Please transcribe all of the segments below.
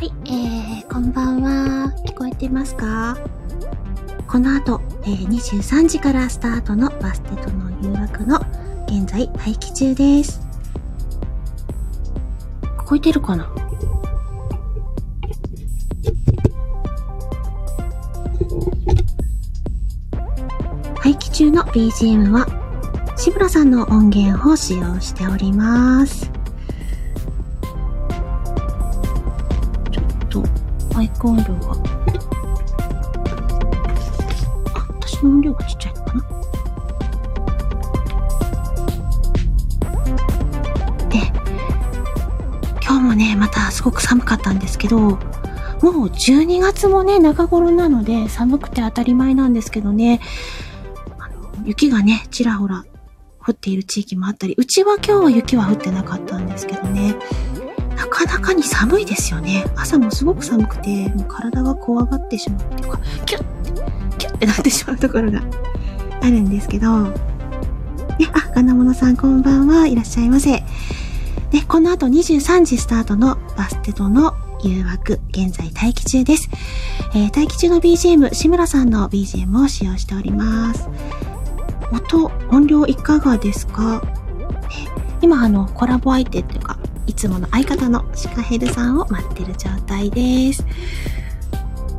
はい、えー、こんばんは。聞こえてますか？この後、えー、23時からスタートのバステとの誘惑の現在待機中です。聞こえてるかな？待機中の BGM は、志村さんの音源を使用しております。コン量が。あ、私の音量がちっちゃいのかな？で、今日もね、またすごく寒かったんですけど、もう12月もね、中頃なので寒くて当たり前なんですけどね、あの、雪がね、ちらほら降っている地域もあったり、うちは今日は雪は降ってなかったんですけどね、かなかに寒いですよね。朝もすごく寒くて、もう体が怖がってしまうっていうか、キュッて、キュッてなってしまうところが あるんですけど、ね、あ、金物さんこんばんはいらっしゃいませ。で、この後23時スタートのバステとの誘惑、現在待機中です。えー待機中の BGM、志村さんの BGM を使用しております。音、音量いかがですか？え今あの、コラボ相手っていうか、いつもの相方のシカヘルさんを待ってる状態です。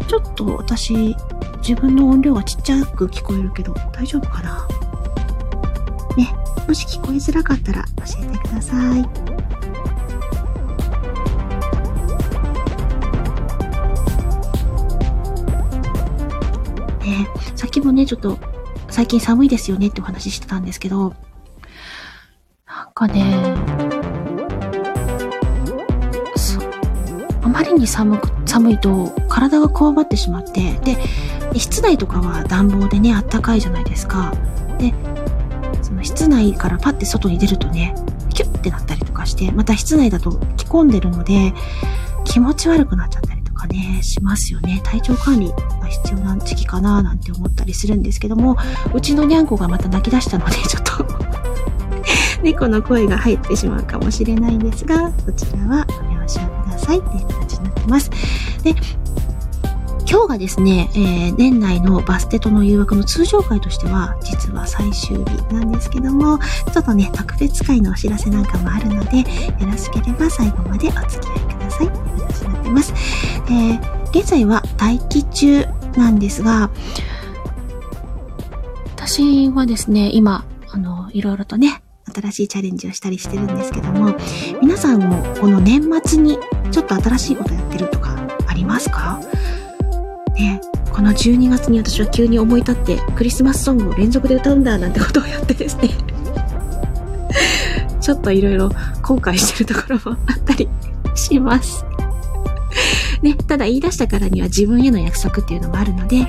ちょっと私、自分の音量がちっちゃく聞こえるけど、大丈夫かな？ね、もし聞こえづらかったら教えてください。ね、さっきもね、ちょっと、最近寒いですよねってお話ししてたんですけど、なんかね、まりに寒く、寒いと体がこわばってしまって、で、室内とかは暖房でね、あったかいじゃないですか。で、その室内からパッて外に出るとね、キュッてなったりとかして、また室内だと着込んでるので、気持ち悪くなっちゃったりとかね、しますよね。体調管理が必要な時期かななんて思ったりするんですけども、うちのにゃんこがまた泣き出したので、ちょっと 猫の声が入ってしまうかもしれないんですが、こちらはご了承くださいっていうます。で、今日がですね、えー年内のバステとの誘惑の通常会としては、実は最終日なんですけども、ちょっとね、特別会のお知らせなんかもあるので、よろしければ最後までお付き合いくださいっていう形になってます。で、現在は待機中なんですが、私はですね、今、あの、いろいろとね、新しいチャレンジをしたりしてるんですけども、皆さんもこの年末にちょっと新しいことやってるとかありますか？ね、この12月に私は急に思い立ってクリスマスソングを連続で歌うんだなんてことをやってですね、ちょっといろいろ後悔してるところもあったりします。ね、ただ言い出したからには自分への約束っていうのもあるので、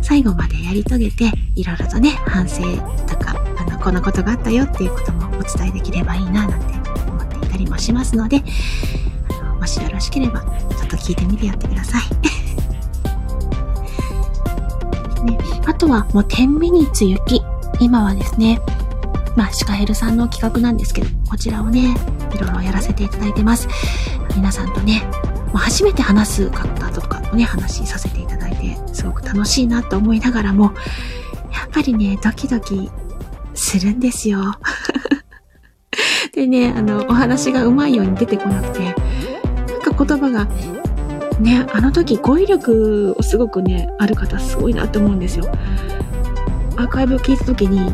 最後までやり遂げて、いろいろとね、反省とか、こんなことがあったよっていうこともお伝えできればいいな、なんて思っていたりもしますので、あの、もしよろしければ、ちょっと聞いてみてやってください。ね、あとは、もう10ミニッツ雪。今はですね、まあ、シカヘルさんの企画なんですけど、こちらをね、いろいろやらせていただいてます。皆さんとね、もう初めて話す方とかとね、話させていただいて、すごく楽しいなと思いながらも、やっぱりね、ドキドキするんですよ。でね、あの、お話がうまいように出てこなくて、なんか言葉が、ね、あの時語彙力をすごくね、ある方すごいなと思うんですよ。アーカイブを聞いた時に、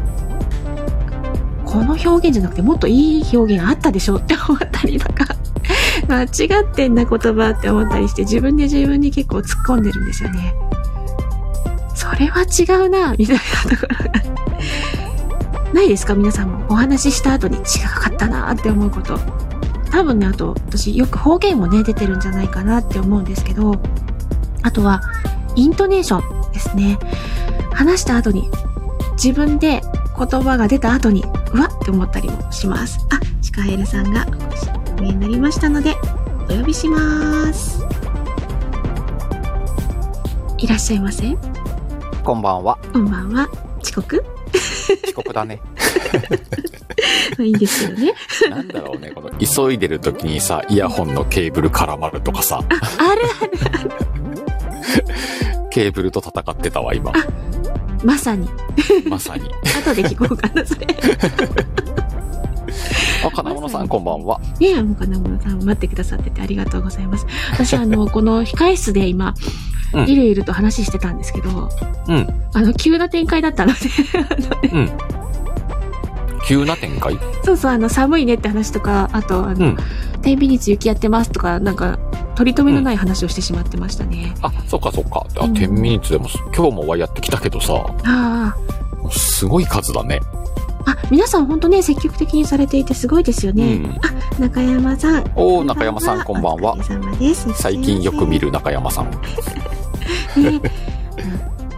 この表現じゃなくてもっといい表現あったでしょって思ったりとか、間違ってんな言葉って思ったりして自分で自分に結構突っ込んでるんですよね。それは違うな、みたいなところが。ないですか？皆さんもお話しした後に違かったなって思うこと。多分ね、あと私よく方言もね、出てるんじゃないかなって思うんですけど、あとは、イントネーションですね。話した後に、自分で言葉が出た後に、うわって思ったりもします。あ、シカエルさんがお越しになりましたので、お呼びします。いらっしゃいませ。こんばんは。こんばんは。遅刻？遅刻だね。まあいいんですけどね。なんだろうね、この急いでる時にさ、イヤホンのケーブル絡まるとかさ、あるある。ケーブルと戦ってたわ、今。まさに。まさに。後で聞こうかな、それ。あ、金物さんこんばんは。ねえ、もう金物さん待ってくださっててありがとうございます。私、あの、この控室で今、うんいるいると話してたんですけど、うん。あの、急な展開だったので、あのね急な展開？そうそう、あの、寒いねって話とか、あと、あの、うん。天秤率雪やってますとか、なんか、取り留めのない話をしてしまってましたね。あ、そっかそっか。あ、うん10ミニッツでも、今日もワイやってきたけどさ、あすごい数だね。あ。あ、皆さん本当ね、積極的にされていてすごいですよね。うん。中山さん。おー、中山さんこんばんはお。疲れ様です。最近よく見る中山さん。ね、うん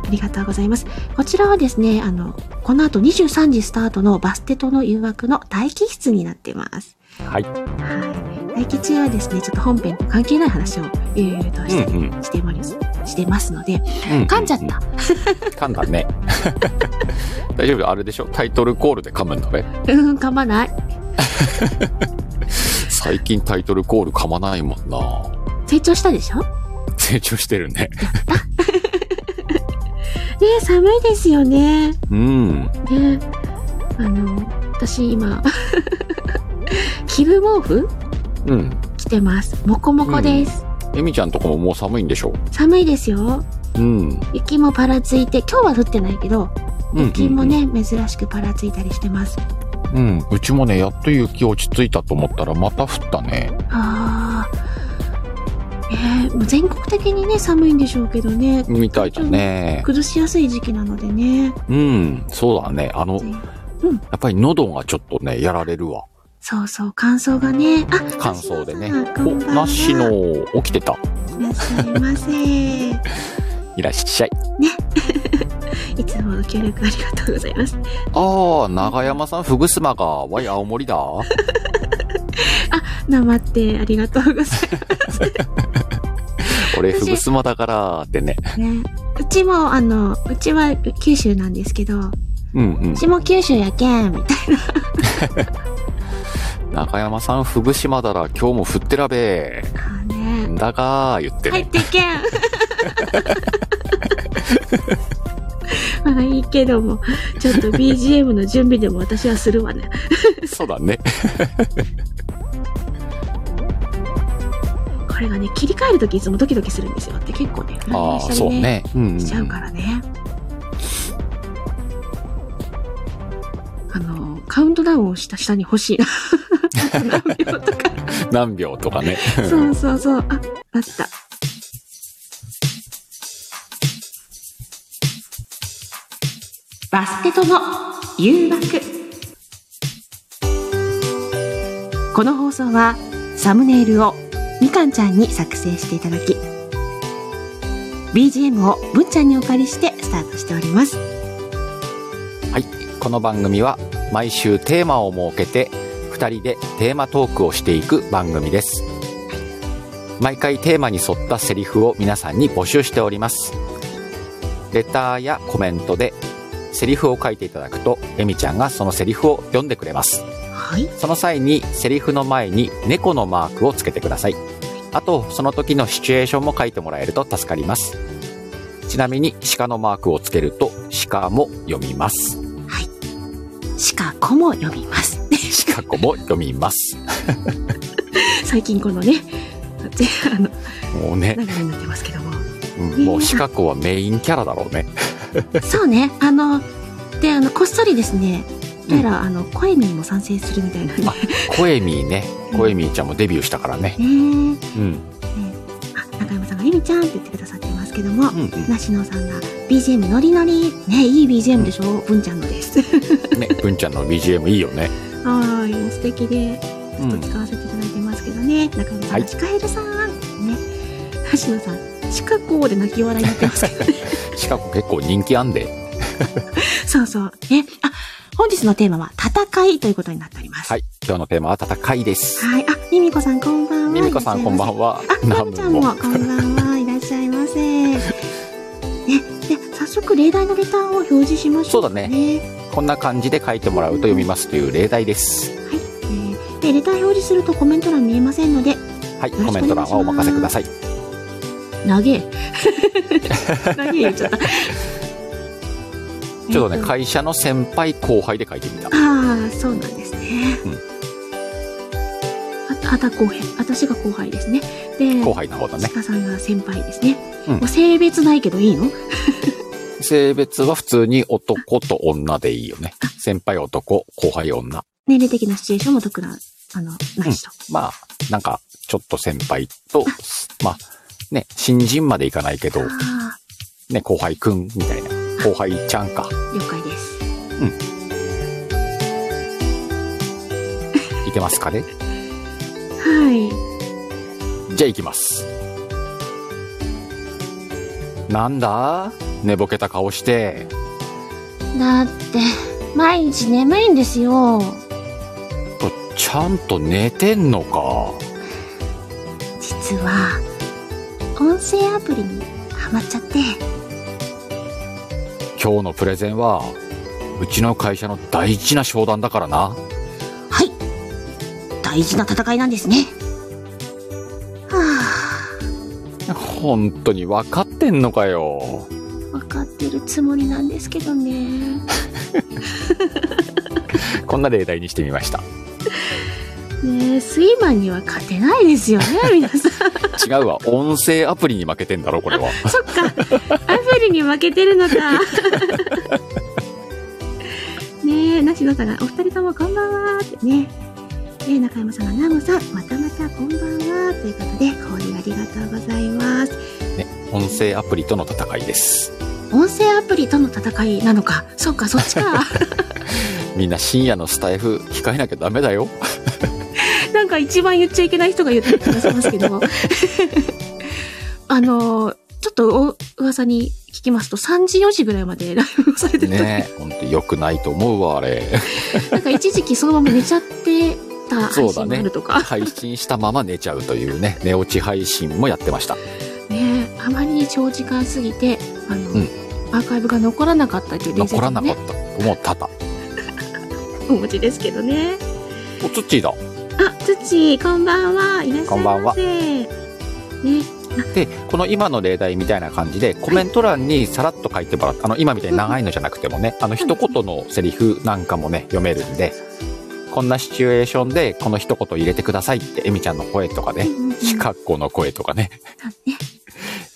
ありがとうございます。こちらはですね、あの、この後23時スタートのバステとの誘惑の待機室になってます。はい。はい。待機中はですね、ちょっと本編と関係ない話をいろいろとしたりうんうんしてます、してますので、うん噛んじゃった。噛んだね。大丈夫？あれでしょ？タイトルコールで噛むんだね。うん、噛まない。最近タイトルコール噛まないもんな成長したでしょ？ね成長してるね。寒いですよね。うん。ねあの、私今、キブ毛布うん。着てます。もこもこです。エミちゃんとこももう寒いんでしょ？寒いですよ。うん。雪もパラついて、今日は降ってないけど、うん雪もね、珍しくパラついたりしてます。うん。うちもね、やっと雪落ち着いたと思ったらまた降ったね。ああ。えー、全国的にね、寒いんでしょうけどね。みたいだね。崩しやすい時期なのでね。うん。そうだね。あの、ぜやっぱり喉がちょっとね、やられるわ。そうそう、乾燥がね。あ、乾燥でねお、なしの、起きてた。いらっしゃいませ。い いらっしゃい。つもの協力ありがとうございます。ああ、長山さん、ふぐすまが、わい、青森だ。生ってありがとうござい俺、私ふぐすまだから、ってね。ね。うちも、あの、うちは九州なんですけど、ううんうん。ちも九州やけん、みたい 中山さん、ふぐしまだら、今日も降ってらべ。なね。だがー、言ってね。入ってけん。まあいいけども、ちょっと BGM の準備でも私はするわね。そうだね。これがね、切り替えるときいつもドキドキするんですよ。って結構ね、フライああ、ンしたりね、ね。うん、うん。しちゃうからね。あの、カウントダウンをした下に欲しい何秒とか。何秒とかね。そうそうそう。あ、あった。バステとの誘惑。この放送はサムネイルをみかんちゃんに作成していただき、BGM をぶんちゃんにお借りしてスタートしております。はい。この番組は毎週テーマを設けて2人でテーマトークをしていく番組です。毎回テーマに沿ったセリフを皆さんに募集しております。レターやコメントでセリフを書いていただくと、エミちゃんがそのセリフを読んでくれます。はい。その際にセリフの前に猫のマークをつけてください。あと、その時のシチュエーションも書いてもらえると助かります。ちなみに鹿のマークをつけると鹿も読みます。しかこも読みます。鹿子も読みます。最近このね、ぜあの、もうね、になってますけども。うんもう鹿子はメインキャラだろうね。そうね、あの、で、あの、こっそりですね、どうやら、あの、コエミーも賛成するみたいなんで。あコエミーね。コエミーちゃんもデビューしたからね。ねうん。中山さんがエミちゃんって言ってくださってますけども、うんうん。なしのさんが BGM ノリノリ、ね、いい BGM でしょ、文ちゃんのです。ね、文ちゃんの BGM いいよね。はい、もう素敵で、ずうんっと使わせていただいてますけどね、中山さんはいがシカヘルさん、ね、橋野さん、シカコで泣き笑いになってますけどね。鹿子結構人気あんで。そうそう。ね、あ、本日のテーマは戦いということになっております。はい。今日のテーマは戦いです。はい。あ、ミミコさんこんばんは。ミミコさんこんばんは。あ、まるちゃんもこんばんは。いらっしゃいませ。ね、で、早速例題のレターを表示しましょうか、そうだね。こんな感じで書いてもらうと読みますという例題ですはい。えー、で、レター表示するとコメント欄見えませんので、はいコメント欄はお任せください長え。長え 言っちゃった。ちょっとねえー会社の先輩後輩で書いてみた。ああ、そうなんですね。うん。ああた後輩。私が後輩ですね。で、後輩の方だね。鹿さんが先輩ですね。うん。もう性別ないけどいいの？性別は普通に男と女でいいよね。先輩男後輩女。年齢的なシチュエーションも特な、あの、なしと。まあなんかちょっと先輩とまあね新人までいかないけどね後輩くんみたいな後輩ちゃんかー、了解です。いけますかね？はい。じゃあ行きます。なんだ？寝ぼけた顔して。だって、毎日眠いんですよ。とちゃんと寝てんのか？実は、音声アプリにハマっちゃって、今日のプレゼンは、うちの会社の大事な商談だからな。はい。大事な戦いなんですね。は本当に分かってんのかよ。あ、わかってるつもりなんですけどね。こんな例題にしてみました。ねえ、スイマンには勝てないですよね、皆さん。違うわ。音声アプリに負けてんだろ、これは。そっか、アプリに負けてるのか。ねえ、なしのさんが、お二人ともこんばんはってね。ね中山さんが、ナモさん、またまたこんばんはということで、交流ありがとうございます。ね、音声アプリとの戦いです。音声アプリとの戦いなのか。そっか、そっちか。みんな深夜のスタイフ控えなきゃダメだよ。なんか一番言っちゃいけない人が言ってる気がしますけど。あの、ちょっとお噂に聞きますと、3時4時ぐらいまでライブをされてた、ね本当良くないと思うわ、あれ。なんか一時期そのまま寝ちゃってた配信もあるとか。配信したまま寝ちゃうというね、寝落ち配信もやってました。ねあまりに長時間すぎて、あの、うんアーカイブが残らなかったという伝説もね残らなかっ、た。もうただ。お持ちですけどね。おつっちーだ。あ、つっちー、こんばんは。いらっしゃいませ。こんばんはね。で、この今の例題みたいな感じで、コメント欄にさらっと書いてもらって、あの、今みたいに長いのじゃなくてもね、あの、一言のセリフなんかもね、読めるんで、こんなシチュエーションで、この一言入れてくださいって、エミちゃんの声とかねうん、うんうんシカッコの声とかね、ね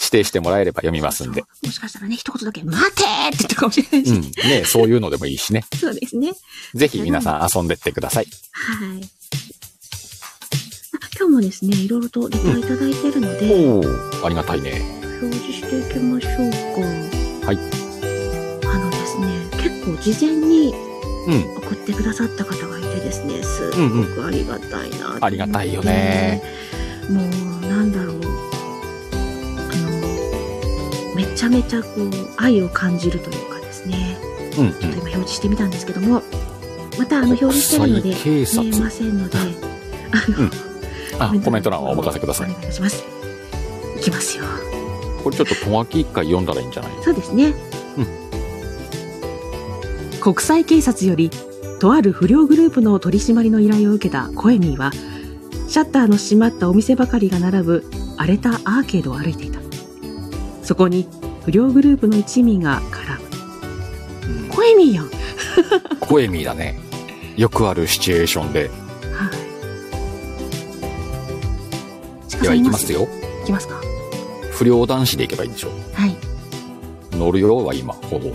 指定してもらえれば読みますんで。もしかしたらね、一言だけ、待てーって言ったかもしれないし。うん。ね、そういうのでもいいしね。そうですね。ぜひ皆さん遊んでってください。はい。あ今日もですね、いろいろとレターいただいてるので、ありがたいね。表示していきましょうか。はい。あのですね、結構事前にうん。送ってくださった方がいてですね、すっうんごくありがたいなありがたいよね。もう、なんだろう。あの、めちゃめちゃこう、愛を感じるというかですね、うんうんちょっと今表示してみたんですけども、またあの表示してるので、国際警察見えませんので、あの、あ、コメント欄はお任せくださいお。願いします。いきますよ。これちょっととがき一回読んだらいいんじゃない？そうですね。国際警察よりとある不良グループの取り締まりの依頼を受けたコエミーはシャッターの閉まったお店ばかりが並ぶ荒れたアーケードを歩いていたそこに不良グループの一味が絡むうんコエミーやん。コエミーだね。よくあるシチュエーションで。では行きますよ。いきますか。不良男子で行けばいいんでしょはい。乗るよは今ほど。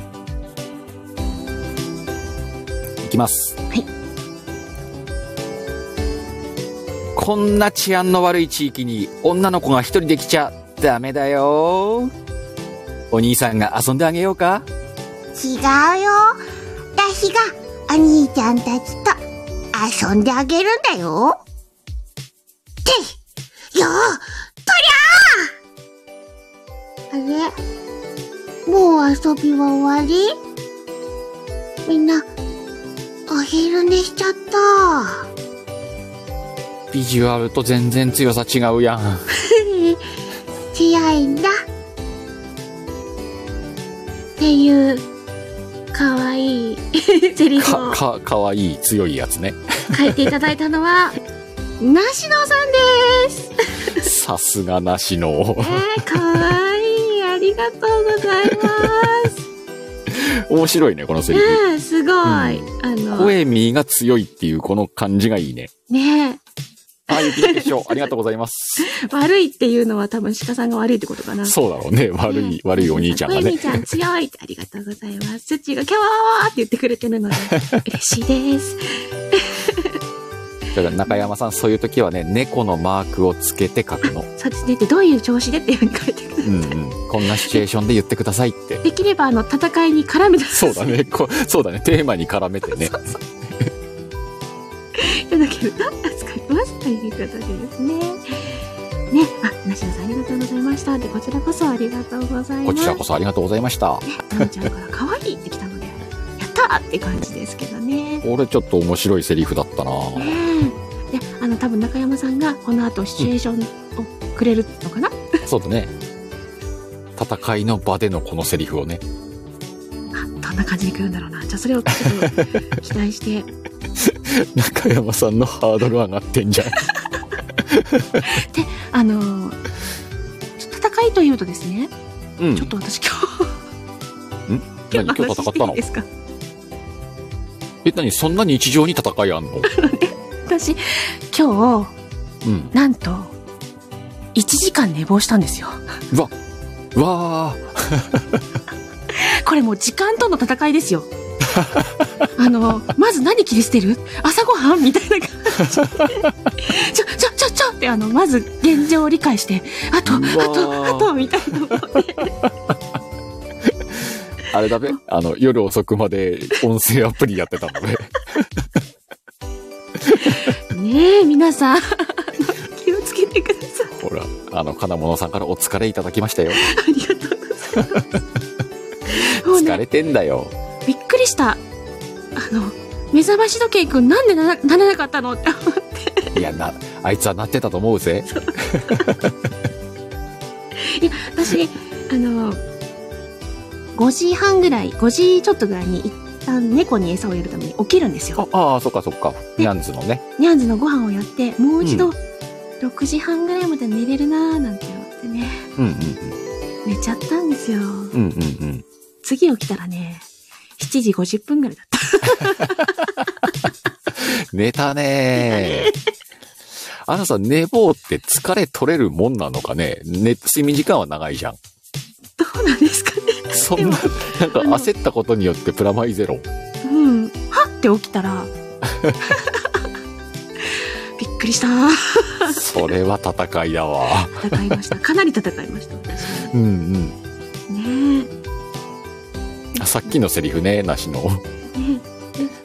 行きます。はい。こんな治安の悪い地域に女の子が一人で来ちゃダメだよ。お兄さんが遊んであげようか違うよ。私がお兄ちゃんたちと遊んであげるんだよ。よとりゃあれ？もう遊びは終わり？みんな、お昼寝しちゃった。ビジュアルと全然強さ違うやん。強いんだ。っていうかわいい セリフか、をか、かわいい強いやつね。書いていただいたのは、梨野さんです。さすがなしの。えー、かわいい。ありがとうございます。面白いね、このセリフ。ねえ、すごい。あの、ポエミーが強いっていうこの感じがいいね。ねあ、雪の結晶、ありがとうございます。え、悪いっていうのは多分鹿さんが悪いってことかな。そうだろうね。悪い、悪いお兄ちゃんがねお兄。ちゃん強いってありがとうございます。スッチーがキャワーって言ってくれてるので、嬉しいです。だから中山さん、そういう時はね、猫のマークをつけて書くの。そうですね。で、どういう調子でっていうふうに書いてください。うんうん。こんなシチュエーションで言ってくださいって。できれば、あの、戦いに絡めてそうだね。こそうだね。テーマに絡めてね。いただけると助かります。ということでですね。ね、あ、梨野さんありがとうございました。で、こちらこそありがとうございます。こちらこそありがとうございました。ね、ちゃんから可愛いってきたので、やったーって感じですけどね。ね俺ちょっと面白いセリフだったなえ。で、あの、多分中山さんがこの後シチュエーションをくれるのかな、そうだね。戦いの場でのこのセリフをね。あ、どんな感じに来るんだろうな。じゃあそれをちょっと期待して。中山さんのハードル上がってんじゃん。あの戦いというとですね、うんちょっと私今日、何？今日戦ったの？ですか？え、何そんなに日常に戦いあんの？私、今日、うん。なんと、1時間寝坊したんですよ。うわ、うわ これもう時間との戦いですよ。あの、まず何切り捨てる？朝ごはんみたいな感じで。ちょ、ちょ、ちょ、ちょって、あの、まず現状を理解して、あと、あと、ーあと、みたいなのをね。あれだべあの、夜遅くまで音声アプリやってたのね。ねえ、皆さん、気をつけてください。ほら、あの、金物さんからお疲れいただきましたよ。ありがとうございます。疲れてんだよ。びっくりした。あの、目覚まし時計くんなんでならならなかったのって思って。いや、な、あいつはなってたと思うぜ。いや、私、あの、5時半ぐらい、5時ちょっとぐらいに一旦猫に餌をやるために起きるんですよ。ああ、そっかそっか。ニャンズのね。ニャンズのご飯をやって、もう一度、う6時半ぐらいまで寝れるなーなんて思ってね、うんうん寝ちゃったんですよ。うん。うんうんうん。次起きたらね、7時50分ぐらいだった。寝たねー。あのさ、寝坊って疲れ取れるもんなのかね？寝、睡眠時間は長いじゃん。どうなんですか？ねそんな、なんか焦ったことによってプラマイゼロ。うん。はって起きたら、びっくりした。それは戦いだわ。戦いました。かなり戦いました。うんうん。ねえ。さっきのセリフね、なしの。ねえ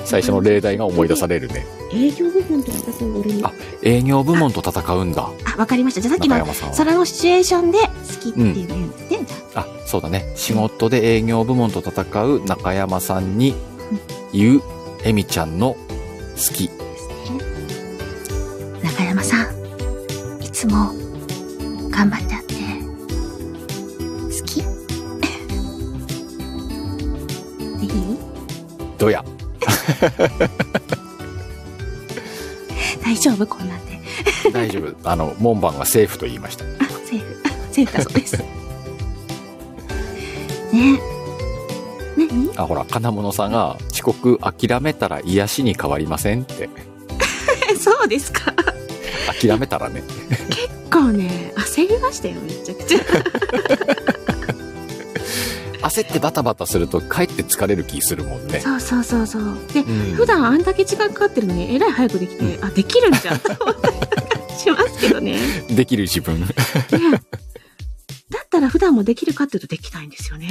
最初の例題が思い出されるね。営業部門と戦う俺に。あ営業部門と戦うんだ。あ、わかりました。じゃあさっきの。それのシチュエーションで好きっていうの言うんですね。じゃあ、そうだね。仕事で営業部門と戦う中山さんに言う、エミちゃんの好き。中山さん、いつも頑張ってあって、好きでいい？どや。大丈夫？こんなんで。大丈夫。あの、門番がセーフと言いました。あ、セーフ。セーフだそうです。ね何あ、ほら、金物さんが遅刻諦めたら癒しに変わりませんって。そうですか。諦めたらね。結構ね、焦りましたよ、めちゃくちゃ。焦ってバタバタするとかえって疲れる気するもんね。そうそうそうそう。で、うん普段あんだけ時間かかってるのに、えらい早くできて、あ、できるんじゃんと思ったりしますけどね。ね できる自分。だったら普段もできるかっていうとできないんですよね。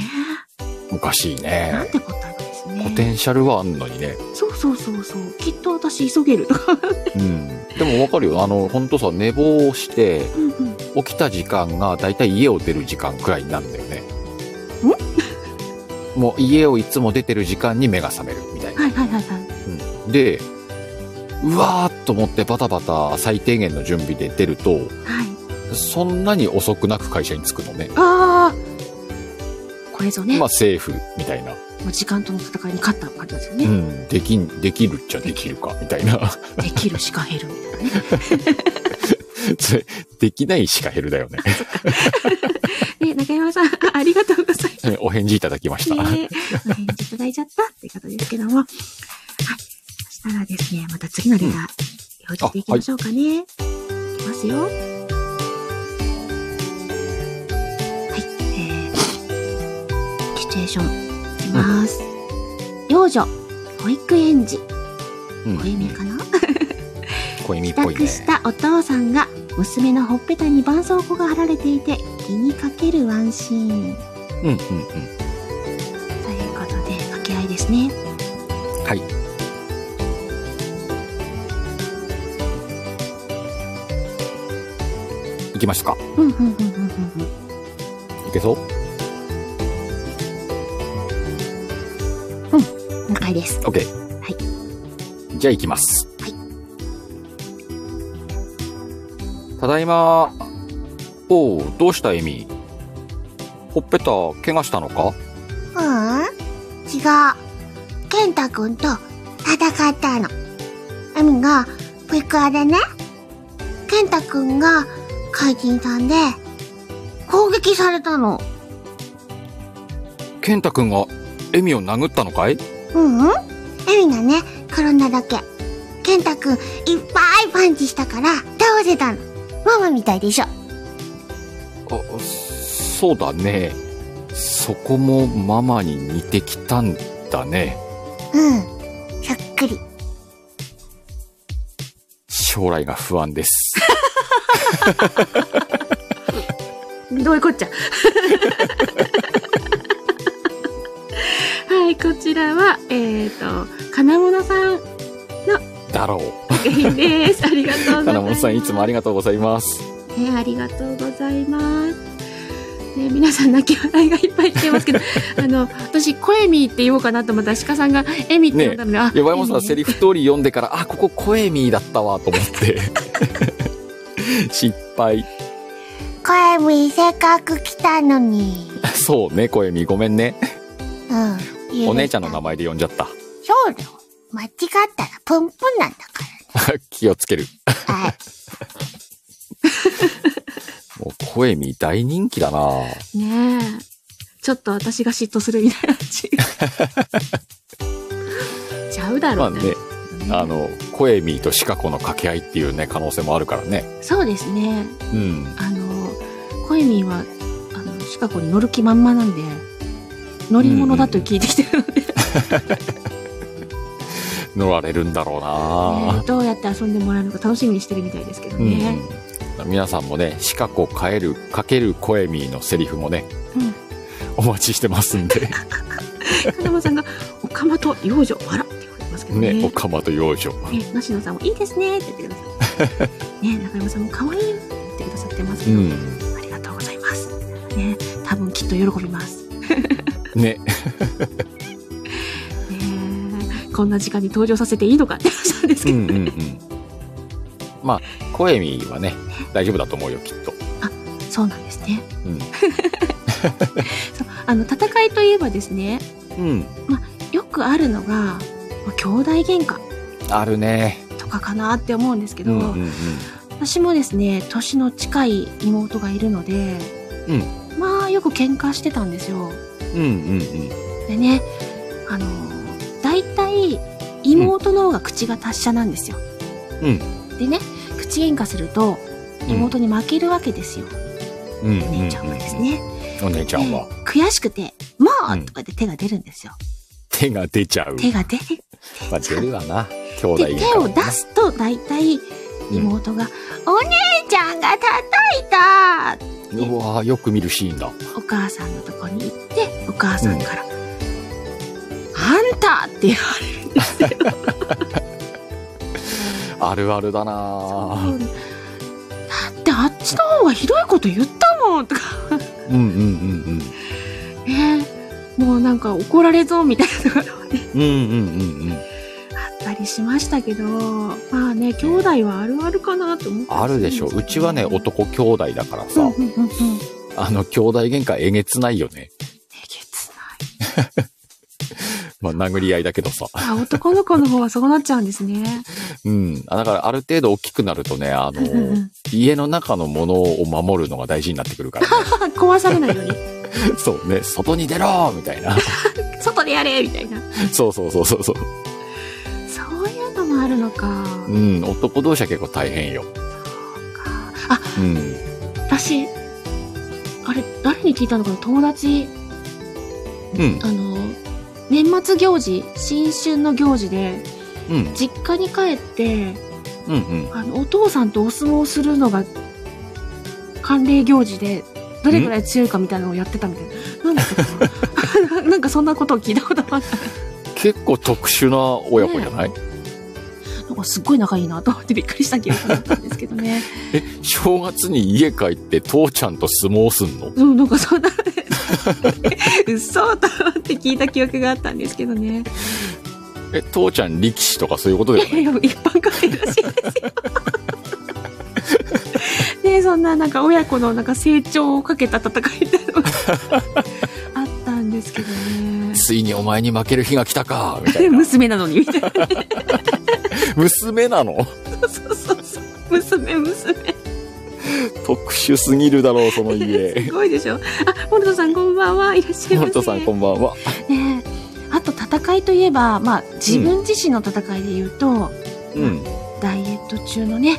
おかしいなんね。てことなんですね。ポテンシャルはあんのにね。そうそうそうそう。きっと私急げるとか。うん。でもわかるよ。あの、ほんとさ、寝坊して、うんうん。起きた時間がだいたい家を出る時間くらいになるんだよね。もう家をいつも出てる時間に目が覚めるみたいな。はいはいはいはい。うん、で、うわーっと思ってバタバタ最低限の準備で出ると、はい。そんなに遅くなく会社に着くのね。ああ。これぞね、まあセーフみたいな。もう時間との戦いに勝った感じですよね。うん。できん、できるっちゃできるか、みたいな。できるシカヘルみたいなね。それ、できないシカヘルだよね。ね、中山さん、ありがとうございます。お返事いただきました。ね、お返事いただいちゃったって方ですけども。はい。そしたらですね、また次のレター、表示していきましょうかね。い、きますよ。シエーション、いきます。幼女、保育園児、うん。小意味かな？小意味っ帰ぽいね。宅したお父さんが娘のほっぺたに絆創膏が貼られていて気にかけるワンシーン。うんうんうん。ということで掛け合いですね。はい。いきますか。うんうんうんうんうんうん。いけそう？解です ?OK。はい。じゃあ行きます。はい。ただいま。おう、どうしたエミ？ほっぺた、怪我したのか？うん違う。ケンタ君と戦ったの。エミがプリクラでね、君が怪人さんで攻撃されたの。健太くんがエミを殴ったのかい？うんうん。エミがね、転んだだけ。ケンタ君いっぱいパンチしたから倒せたの。ママみたいでしょ。あ、そうだね。そこもママに似てきたんだね。うん。そっくり。将来が不安です。どういうこっちゃ？えっ、ー、と金物さんだろう。作品ですありがとうございます金本さんいつもありがとうございます。ね、ありがとうございます。ね、皆さん泣き笑いがいっぱい来てますけど、あの、私、コエミーって言おうかなと思ったら、鹿さんがエミって呼んだので、あ、山本さんセリフ通り読んでから、あ、ここコエミーだったわと思って。失敗。声みせっかく来たのに。そうね、コエミーごめんね。うん。お姉ちゃんの名前。前で呼んじゃった。そうだよ。間違ったらプンプンなんだか 気をつける。ら。はい。もうコエミー大人気だなねえ。ちょっと私が嫉妬するみたいな。ちゃうだろうまあね、あの、コエミーとシカゴの掛け合いっていうね、可能性もあるからね。そうですね。うん。あの、コエミーは、あの、シカゴに乗る気満々なんで、乗り物だと聞いてきてるので、乗られるんだろうなねどうやって遊んでもらえるのか楽しみにしてるみたいですけどうんね。皆さんもね、シカゴ変える、かけるコエミーのセリフもね、うんお待ちしてますんで。金間さんが、おかまと幼女、わらって言われてますけどね。ね、オカマと幼女。ね、梨野さんもいいですねって言ってください。ね、中山さんも可愛いって言ってくださってますけど、うん。ありがとうございます。ね、多分きっと喜びます。ね、ね、こんな時間に登場させていいのかって話なんですけど、うんうんうん。まあ、コエミーはね、大丈夫だと思うよ、きっと。そうなんですね。うん。そうあの戦いといえばですね、うん。よくあるのが、まあ兄弟喧嘩あるね。とかかなって思うんですけど、うんうんうん。私もですね、年の近い妹がいるので、うんまあよく喧嘩してたんですよ。うんうんうん。でね、あの、大体妹の方が口が達者なんですよ。うんでね、口喧嘩すると妹に負けるわけですよ。うんうんお姉ちゃんはですね。お姉ちゃんは。で悔しくて、もう、うんとかで手が出るんですよ。手が出ちゃう。手が出て、まあ、出るわな。兄弟で、喧手を出すと大体妹が、お姉ちゃんが叩いたうわーよく見るシーンだ。お母さんのとこに行って、お母さんから、あんたって言われるんですよ。あるあるだなだってあっちの方がひどいこと言ったもんとかうんうんうんねもうなんか怒られそうみたいなところがねうん。うんうんうんりしましたけどまあね兄弟はあるあるかなと思ってあるでしょ。うちはね、男兄弟だからさ、うんうんうんうんあの、兄弟喧嘩えげつないよね。えげつ まあ、殴り合いだけどさ。あ、男の子の方はそうなっちゃうんですね。うん。あだから、ある程度大きくなるとね、あのうんうんうん、家の中のものを守るのが大事になってくるからね。壊されないように。そうね、外に出ろみたいな。外でやれみたいな。そうそうそうそうそう。もあるのか。うん、男同士は結構大変よ。あ、うん。私、あれ、誰に聞いたのかな？友達、うん。あの、年末行事、新春の行事で、うん。実家に帰って、うん。うん。あの、お父さんとお相撲するのが、慣例行事で、どれぐらい強いかみたいなのをやってたみたいな。なんだったかな？なんかそんなことを聞いたことあった。結構特殊な親子じゃない、なすっごい仲いいなと思ってびっくりした記憶だったんですけどね。え、正月に家帰って父ちゃんと相撲すんの？そう、なんかそんな、嘘と思って聞いた記憶があったんですけどね。え、父ちゃん力士とかそういうことではない？いや、一般家庭らしいですよ。で、そんななんか親子のなんか成長をかけた戦いってのが あったんですけどね。ついにお前に負ける日が来たかみたいで、な。娘なのに、みたいな。娘なの？そうそうそう。娘、娘。特殊すぎるだろう、そのす家。ごいでしょ。あ、モルトさんこんばんは。いらっしゃいませ。モルトさんこんばんは。ねえあと戦いといえば、まあ、自分自身の戦いで言うと、うん。ダイエット中のね、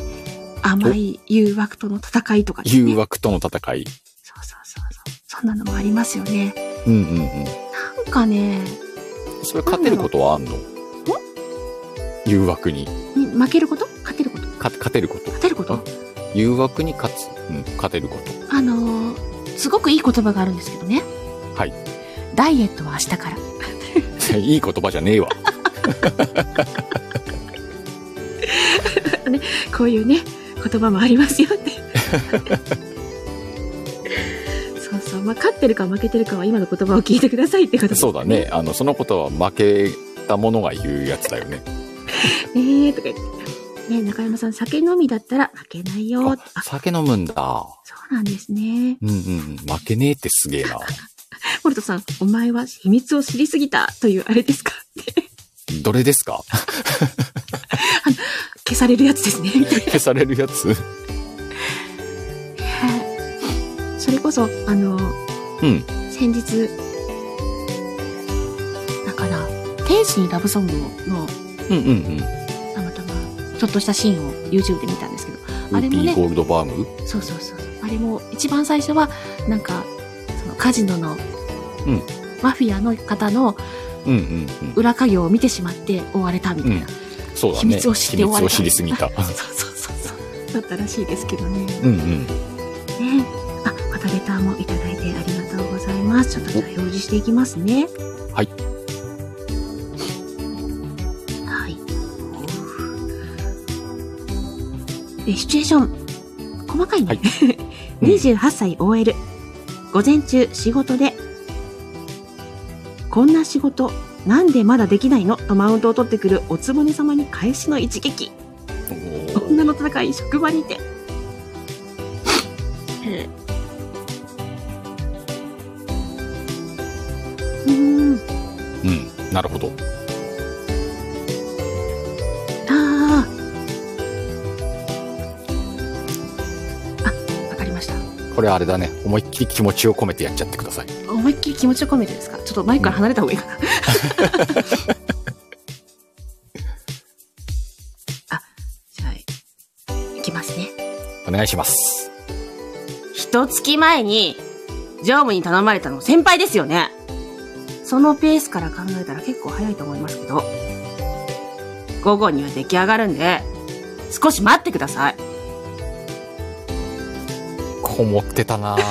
甘い誘惑との戦いとかね。誘惑との戦い。そうそうそうそう。そんなのもありますよね。うんうんうん。なんかね、それ勝てることはあんの？誘惑に。に負けること？勝てること？か勝てること。勝てること？誘惑に勝つ。うん、勝てること。あのーすごくいい言葉があるんですけどね。はい。ダイエットは明日から。いい言葉じゃねえわ。こういうね、言葉もありますよって。そうそう。まあ、勝ってるか負けてるかは今の言葉を聞いてくださいってことですそうだね。。あの、そのことは負けた者が言うやつだよね。ねえ、とか言って。ね中山さん、酒飲みだったら負けないよ。酒飲むんだ。そうなんですね。うんうんうん。負けねえってすげえな。モルトさん、お前は秘密を知りすぎたというあれですか？どれですか？消されるやつですね。消されるやつ？それこそ、あの、うん。先日、だから、天使にラブソングの、うんうんうん。たまたま、ちょっとしたシーンを YouTube で見たんですけど、ウあれもねゴールドバーグ？そうそうそう。あれも、一番最初は、なんか、そのカジノの、うんマフィアの方のうんうんうん。裏稼業を見てしまって追われたみたいな。そうだね。秘密を知って終われた秘密を知りすぎた。そうそうそうそう。だったらしいですけどね。うんうん。ねあ、またレターもいただいてありがとうございます。ちょっとじゃあ表示していきますね。はい。はい。シチュエーション。細かいね。はい 28歳 OL。午前中仕事で、こんな仕事、なんでまだできないの？とマウントを取ってくるおつぼね様に返しの一撃。女の戦い、職場にて。うーん。うん。なるほど。これあれだね。思いっきり気持ちを込めてやっちゃってください。思いっきり気持ちを込めてですか？ちょっとマイクから離れた方がいいかな。あ、じゃあ、いきますね。お願いします。一月前に、常務に頼まれたの先輩ですよね。そのペースから考えたら結構早いと思いますけど、午後には出来上がるんで、少し待ってください。こもってたなぁ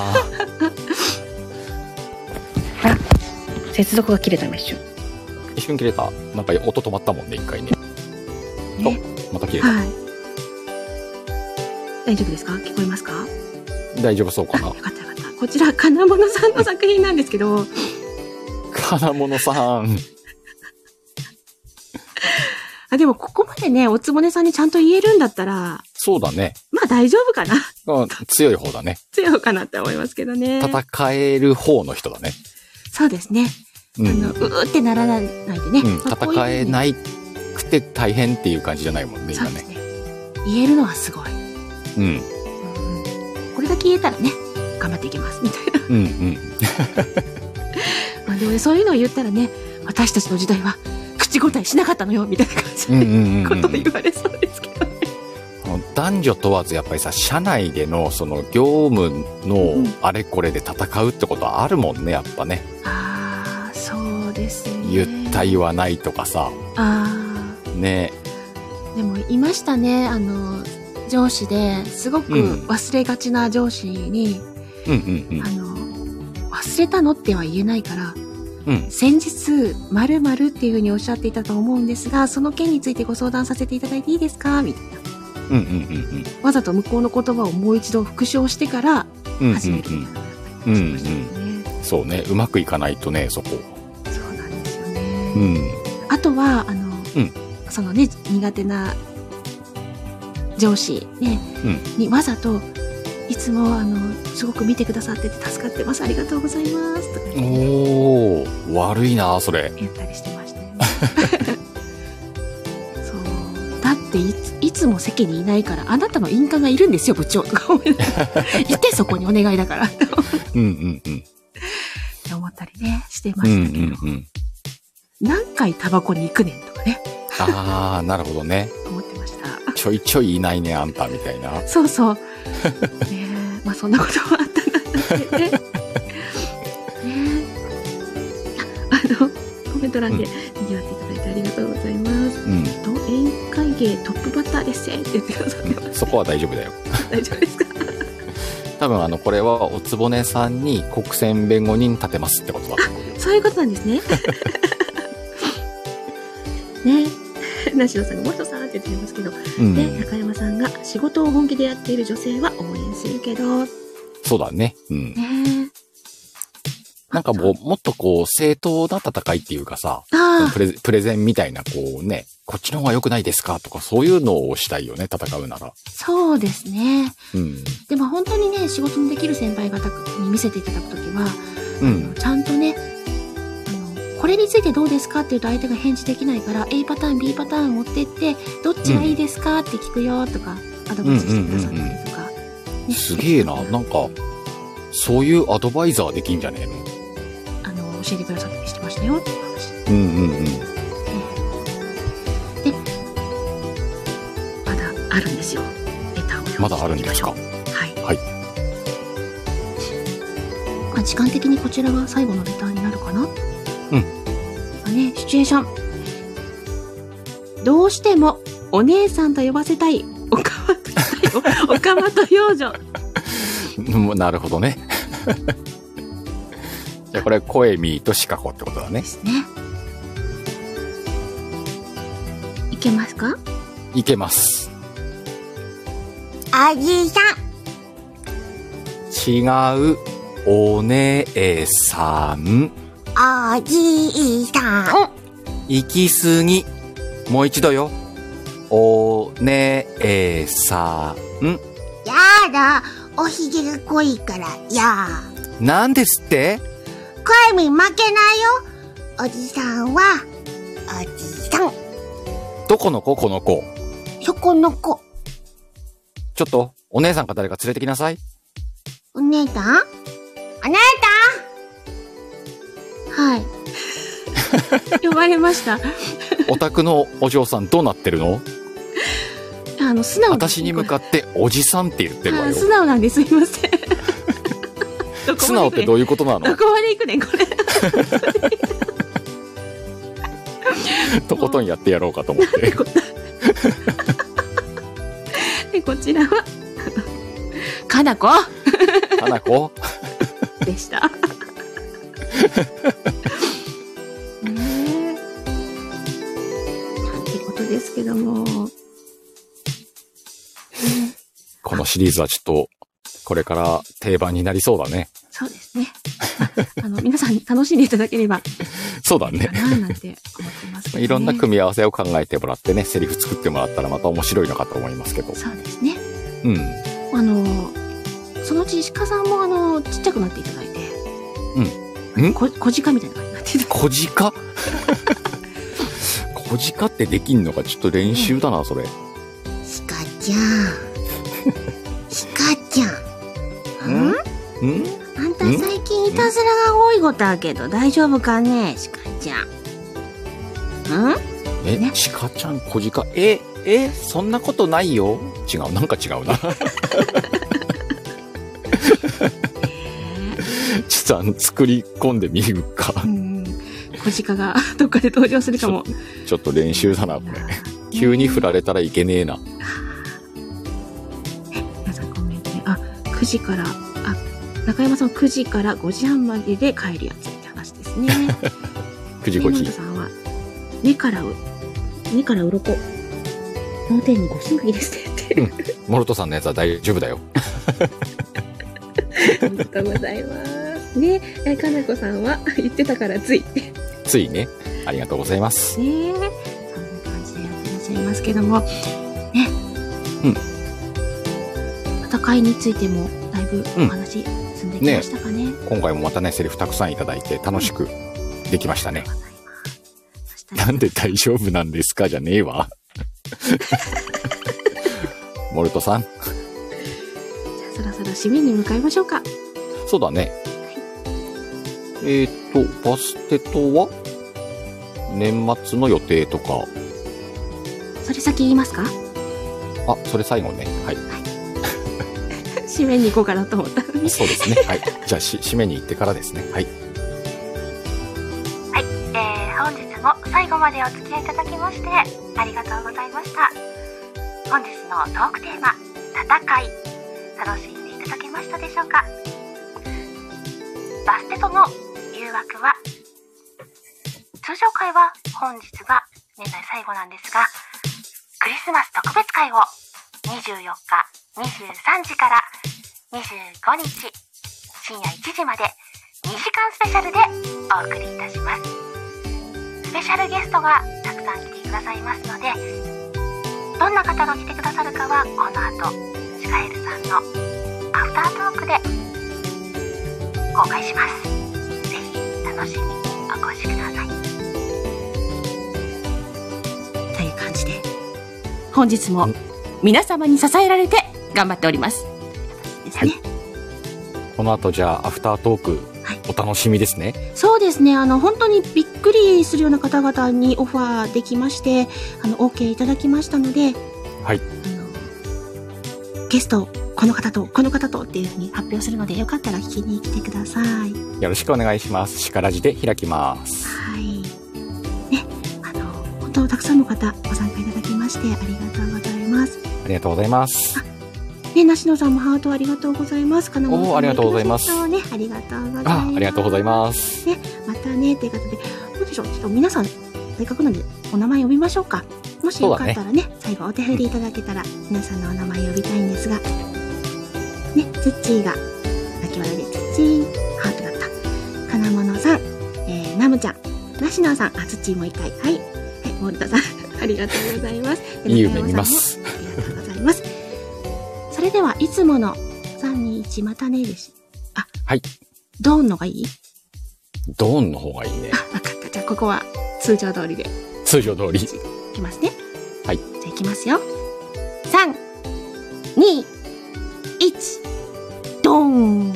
接続が切れた今一瞬。一瞬切れた。なんか音止まったもんね、一回ね。ね。おまた切れた。はい。大丈夫ですか？聞こえますか？大丈夫そうかあ、なよ。かったよかった。こちら、金物さんの作品なんですけど、金物さん。あ、でもここまでね、おつぼねさんにちゃんと言えるんだったら、そうだね。まあ大丈夫かなうん強い方だね。強いかなって思いますけどね。戦える方の人だね。そうですね。うんあの、うーってならないでね。うん、戦えないくて大変っていう感じじゃないもんね、今ね。ね。言えるのはすごい。うん。うんこれだけ言えたらね、頑張っていきます。みたいな。うんうん。まあでもね、そういうのを言ったらね、私たちの時代は口答えしなかったのよ、みたいな感じうんうんことを言われそうですけど男女問わずやっぱりさ、社内でのその業務のうんあれこれで戦うってことはあるもんね、やっぱね。ああ、そうですね。言った言わないとかさ。あね。あ、でもいましたね、あの、上司ですごくうん忘れがちな上司に、あの、忘れたのっては言えないから、うん。うん。先日、〇〇っていうふうにおっしゃっていたと思うんですが、その件についてご相談させていただいていいですか？みたいな。うんうんうんわざと向こうの言葉をもう一度復唱してからうん。うんうん始める。そうね、うまくいかないとね、そこ。そうなんですよね。うん。あとは、あの、うんそのね、苦手な上司ね、うんにわざと、いつも、あの、すごく見てくださってて助かってます。ありがとうございます。とか言っておー、悪いな、それ。言ったりしてましたよね。そう。だっていつ、いつも席にいないから、あなたの印鑑がいるんですよ、部長。とか思いながらいて、そこにお願いだから。ってうんうんうん。思ったりね、してまうんうしたけど。んうん。何回タバコに行くねんとかね、あー、なるほどね。思ってました。ちょいちょいいないね、あんた、みたいな。そうそう。ねえ、まあそんなこともあったなってね。ねえ。ああの、コメント欄で賑わっていただいてありがとうございます。うん。と、宴会芸トップバッターですって言ってくださってます。そこは大丈夫だよ。大丈夫ですか？多分あの、これはおつぼねさんに国選弁護人立てますってことだと思うよ。そういうことなんですね。ねえ。なしのさんがもう一さんって言ってますけど、うん。で、中山さんが仕事を本気でやっている女性は応援するけど、ねそうだね。うん。え。なんかもう、もっとこう、正当な戦いっていうかさ、あプレプレゼンみたいな、こうね、こっちの方が良くないですか？とか、そういうのをしたいよね、戦うなら。あ、そうですね。うん。でも本当にね、仕事のできる先輩方に見せていただくときは、うん。ちゃんとね、あの、これについてどうですかって言うと相手が返事できないから、A パターン、B パターン持ってって、どっちがいいですかって聞くよとか、アドバイスしてくださったりとか。ねすげえな。なんか、そういうアドバイザーできんじゃねえの？あの、教えてくださったりしてましたよって話。うんうんうん。あるんですよ。レターを読まだあるんですか？はい。はい。まあ、時間的にこちらが最後のレターになるかな？うんまあね、シチュエーション。どうしても、お姉さんと呼ばせたい、おかまとしたいよ、おかまと幼女。うんなるほどね。じゃあこれ、コエミーとシカコってことだねで。すね。いけますか？いけます。おじさん、違う、お姉さん、おじいさん。行き過ぎ。もう一度よ。お姉さん。やだ、おひげが濃いから、やなんですって？声に負けないよ。おじさんは、おじさん。どこの子？この子。そこの子。ちょっと、お姉さんか誰か連れてきなさい。お姉さん？お姉はい。呼ばれました。お宅のお嬢さんどうなってるの？あの、素直私に向かっておじさんって言ってるわよ。あ素直なんですいませ ん？素直ってどういうことなの？どこまで行くねん、これ。とことんやってやろうかと思って。で、こちらは、かなこ？花子でした。ねえ。なんてことですけども。このシリーズはちょっと、これから定番になりそうだね。そうですね。あ あの、皆さんに楽しんでいただければそうだね。な、なんて思ってます。いろんな組み合わせを考えてもらってね、セリフ作ってもらったらまた面白いのかと思いますけど。そうですね。うん。あの、そのうち鹿さんもあの、ちっちゃくなっていただいて。うんん？こ、小鹿みたいな感じになっってた。小鹿？小鹿ってできんのかちょっと練習だな、それ。シカちゃん。シカちゃん。ん？ん？あんた最近いたずらが多いことあるけど大丈夫かねシカちゃん。ん？え、ね？鹿ちゃん、小鹿、え、え、そんなことないよ違う、なんか違うな。ちょっとあの、作り込んでみるか。うん。小鹿が どっかで登場するかも。ちょっと練習だな、これ。急に振られたらいけねえな。皆さんコメントで、あ、9時から、あ、中山さん9時から5時半までで帰るやつって話ですね。9時5時。さんは、目からう、目から鱗。この点にご神ですねって。モルトさんのやつは大丈夫だよ。ありがとうございます。ねえ、かなこさんは言ってたからつい。ねついね。ありがとうございます。え、そんな感じでやってらっしゃいますけども、ね。うん戦いについても、だいぶお話進んできましたかね。今回もまたね、セリフたくさんいただいて楽しくできましたね。そしたらなんで大丈夫なんですかじゃねえわ。モルトさん。じゃあそろそろ締めに向かいましょうか。そうだね。えっ、と、バステとは？年末の予定とか。それ先言いますか？あ、それ最後ね。はい。締めに行こうかなと思ったのに。そうですね。はい。じゃあ、し、締めに行ってからですね。はい。はい、えー、本日も最後までお付き合いいただきましてありがとうございました本日のトークテーマ「戦い」楽しんでいただけましたでしょうか？バステとの誘惑は？通常会は本日が年内最後なんですがクリスマス特別会を24日23時から25日深夜1時まで2時間スペシャルでお送りいたします。スペシャルゲストがたくさん来てくださいますのでどんな方が来てくださるかはこの後シカエルさんのアフタートークで公開します。ぜひ楽しみにお越しください。という感じで本日も皆様に支えられて頑張っておりますですね、この後、じゃあ、アフタートークはい、お楽しみですね。そうですね。あの、本当にびっくりするような方々にオファーできまして、あの、OK いただきましたので、はい。ゲスト、この方と、この方とっていうふうに発表するので、よかったら聞きに来てください。よろしくお願いします。シカラジで開きます。はい。ね、あの、本当たくさんの方ご参加いただきまして、ありがとうございます。ありがとうございます。ね、梨野さんもハートありがとうございます。金物さんありがとうございますね、ありがとうございます。あ、ありがとうございます。またね、ということで、どうでしょう？ちょっと皆さん、せっかくなんで、お名前呼びましょうか。もしよかったらね、最後お手振りいただけたら、皆さんのお名前呼びたいんですが、ね、ツッチーが、泣き笑いでツッチー、ハートだった。金物さん、えー、ナムちゃん、ナシナさん、あ、ツッチーもう一回、はい。はい、モルタさん、ありがとうございます。でいい夢見ます。それでは、いつもの3、2、1、またねです。あ、はい。ドーンのがいい？ドーンの方がいいね。あ、わかった。じゃあ、ここは通常通りで通常通り。いきますね。はいじゃあ、いきますよ。3、2、1、ドーン